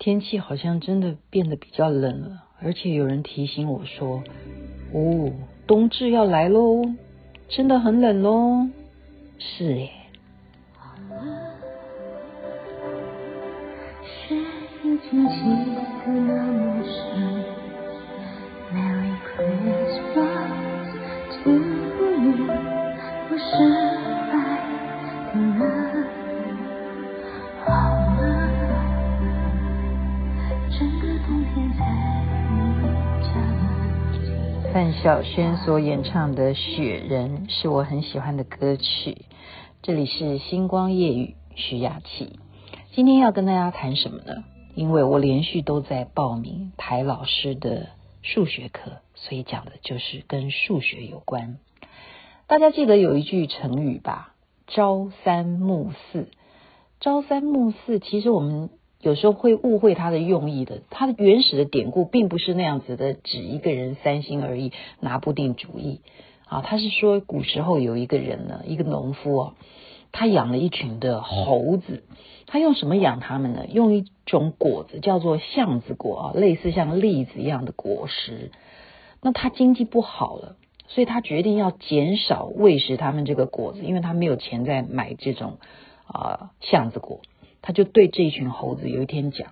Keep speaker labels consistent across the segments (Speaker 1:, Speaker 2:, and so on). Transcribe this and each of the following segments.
Speaker 1: 天气好像真的变得比较冷了，而且有人提醒我说：“哦，冬至要来喽，真的很冷喽。”是耶。范晓萱所演唱的《雪人》是我很喜欢的歌曲。这里是星光夜语，徐雅琪。今天要跟大家谈什么呢？因为我连续都在报名台老师的数学课，所以讲的就是跟数学有关。大家记得有一句成语吧？“朝三暮四”。朝三暮四，其实我们。有时候会误会他的用意的，他的原始的典故并不是那样子的，指一个人三心二意，拿不定主意啊。他是说古时候有一个人呢，一个农夫啊，他养了一群的猴子，他用什么养他们呢？用一种果子叫做橡子果啊，类似像栗子一样的果实。那他经济不好了，所以他决定要减少喂食他们这个果子，因为他没有钱再买这种啊橡子果。他就对这一群猴子有一天讲，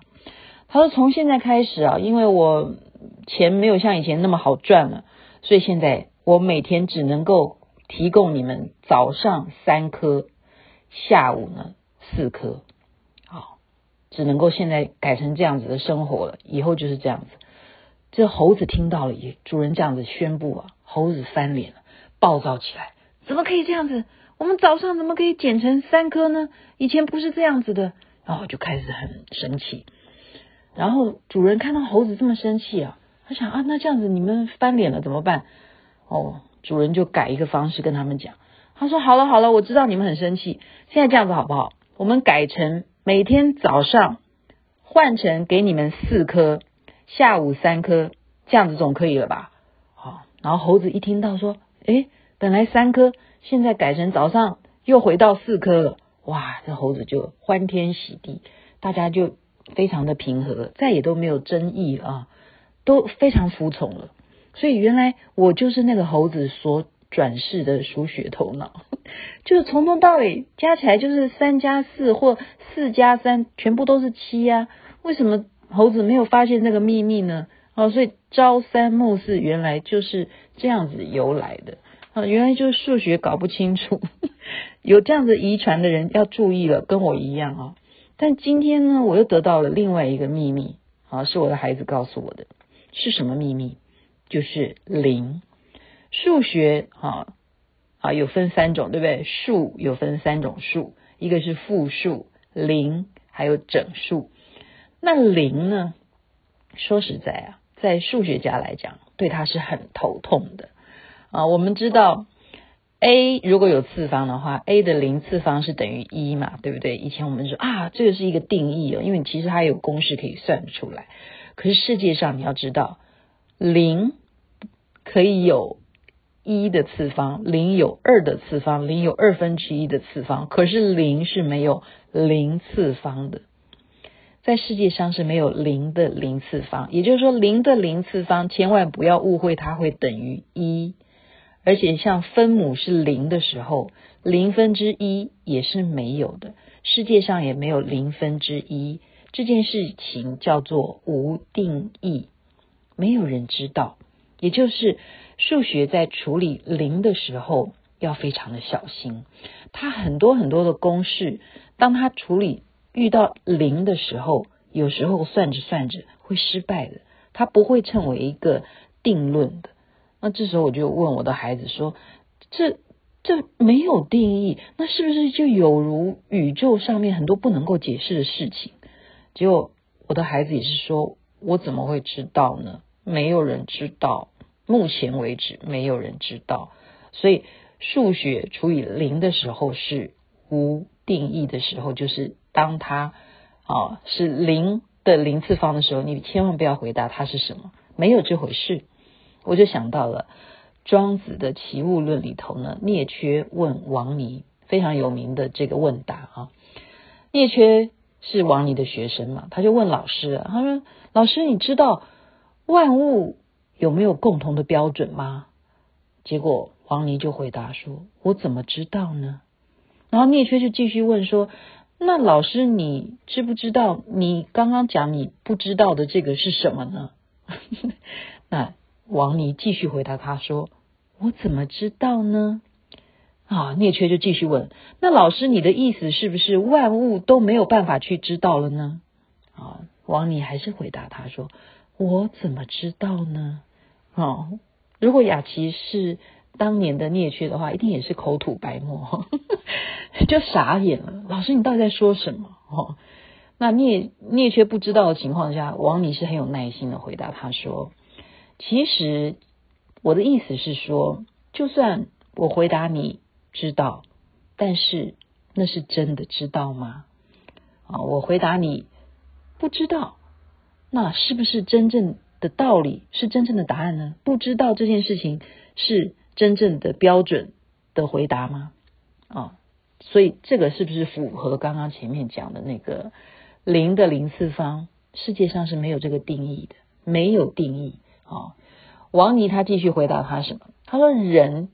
Speaker 1: 他说：“从现在开始啊，因为我钱没有像以前那么好赚了，所以现在我每天只能够提供你们早上三颗，下午呢四颗，好，只能够现在改成这样子的生活了，以后就是这样子。”这猴子听到了，也主人这样子宣布啊，猴子翻脸了，暴躁起来：“怎么可以这样子？”我们早上怎么可以减成三颗呢？以前不是这样子的，然后就开始很生气。然后主人看到猴子这么生气啊，他想啊，那这样子你们翻脸了怎么办？哦，主人就改一个方式跟他们讲，他说：好了好了，我知道你们很生气，现在这样子好不好？我们改成每天早上换成给你们四颗，下午三颗，这样子总可以了吧？好，然后猴子一听到说，诶，本来三颗。现在改成早上又回到四颗了，哇！这猴子就欢天喜地，大家就非常的平和，再也都没有争议啊，都非常服从了。所以原来我就是那个猴子所转世的数学头脑，就是从头到尾加起来就是三加四或四加三，全部都是七呀。为什么猴子没有发现这个秘密呢？哦，所以朝三暮四原来就是这样子由来的。原来就是数学搞不清楚，有这样子遗传的人要注意了，跟我一样啊。但今天呢，我又得到了另外一个秘密，啊，是我的孩子告诉我的，是什么秘密？就是零。数学啊啊有分三种，对不对？数有分三种数，一个是负数、零，还有整数。那零呢？说实在啊，在数学家来讲，对他是很头痛的。啊，我们知道 a 如果有次方的话，a 的零次方是等于一嘛，对不对？以前我们说啊，这个是一个定义哦，因为其实它有公式可以算出来。可是世界上你要知道，零可以有一的次方，零有二的次方，零有二分之一的次方，可是零是没有零次方的，在世界上是没有零的零次方。也就是说，零的零次方千万不要误会，它会等于一。而且像分母是零的时候，零分之一也是没有的。世界上也没有零分之一这件事情，叫做无定义，没有人知道。也就是数学在处理零的时候要非常的小心。它很多很多的公式，当它处理遇到零的时候，有时候算着算着会失败的，它不会成为一个定论的。那这时候我就问我的孩子说：“这这没有定义，那是不是就有如宇宙上面很多不能够解释的事情？”结果我的孩子也是说：“我怎么会知道呢？没有人知道，目前为止没有人知道。所以数学除以零的时候是无定义的时候，就是当它啊是零的零次方的时候，你千万不要回答它是什么，没有这回事。”我就想到了庄子的《齐物论》里头呢，啮缺问王尼非常有名的这个问答啊。啮缺是王尼的学生嘛，他就问老师了，他说：“老师，你知道万物有没有共同的标准吗？”结果王尼就回答说：“我怎么知道呢？”然后啮缺就继续问说：“那老师，你知不知道你刚刚讲你不知道的这个是什么呢？” 那王尼继续回答他说：“我怎么知道呢？”啊，聂缺就继续问：“那老师，你的意思是不是万物都没有办法去知道了呢？”啊，王尼还是回答他说：“我怎么知道呢？”啊，如果雅琪是。当年的聂缺的话，一定也是口吐白沫，就傻眼了。老师，你到底在说什么？哦，那聂聂缺不知道的情况下，王尼是很有耐心的回答他说：“其实我的意思是说，就算我回答你知道，但是那是真的知道吗？啊，我回答你不知道，那是不是真正的道理？是真正的答案呢？不知道这件事情是。”真正的标准的回答吗？啊、所以这个是不是符合刚刚前面讲的那个零的零次方？世界上是没有这个定义的，没有定义。啊、哦，王尼他继续回答他什么？他说：“人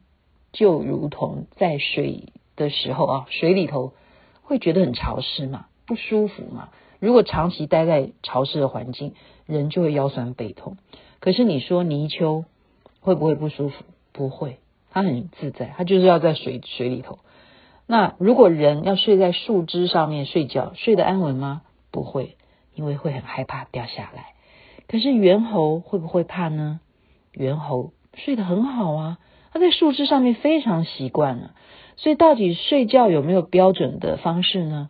Speaker 1: 就如同在水的时候啊，水里头会觉得很潮湿嘛，不舒服嘛。如果长期待在潮湿的环境，人就会腰酸背痛。可是你说泥鳅会不会不舒服？”不会，它很自在，它就是要在水水里头。那如果人要睡在树枝上面睡觉，睡得安稳吗？不会，因为会很害怕掉下来。可是猿猴会不会怕呢？猿猴睡得很好啊，它在树枝上面非常习惯了。所以到底睡觉有没有标准的方式呢？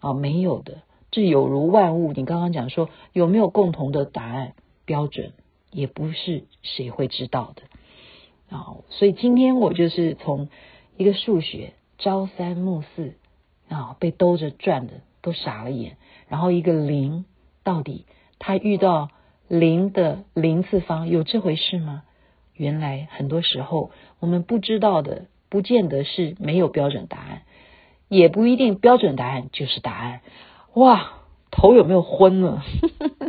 Speaker 1: 啊，没有的。这有如万物，你刚刚讲说有没有共同的答案标准，也不是谁会知道的。啊，所以今天我就是从一个数学朝三暮四啊，被兜着转的都傻了眼。然后一个零，到底他遇到零的零次方有这回事吗？原来很多时候我们不知道的，不见得是没有标准答案，也不一定标准答案就是答案。哇，头有没有昏了？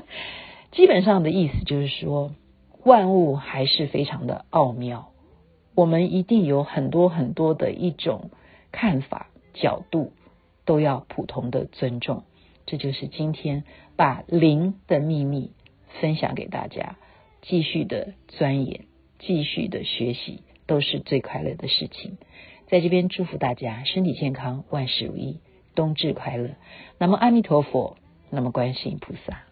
Speaker 1: 基本上的意思就是说。万物还是非常的奥妙，我们一定有很多很多的一种看法角度，都要普通的尊重。这就是今天把零的秘密分享给大家，继续的钻研，继续的学习，都是最快乐的事情。在这边祝福大家身体健康，万事如意，冬至快乐。那么阿弥陀佛，那么观世音菩萨。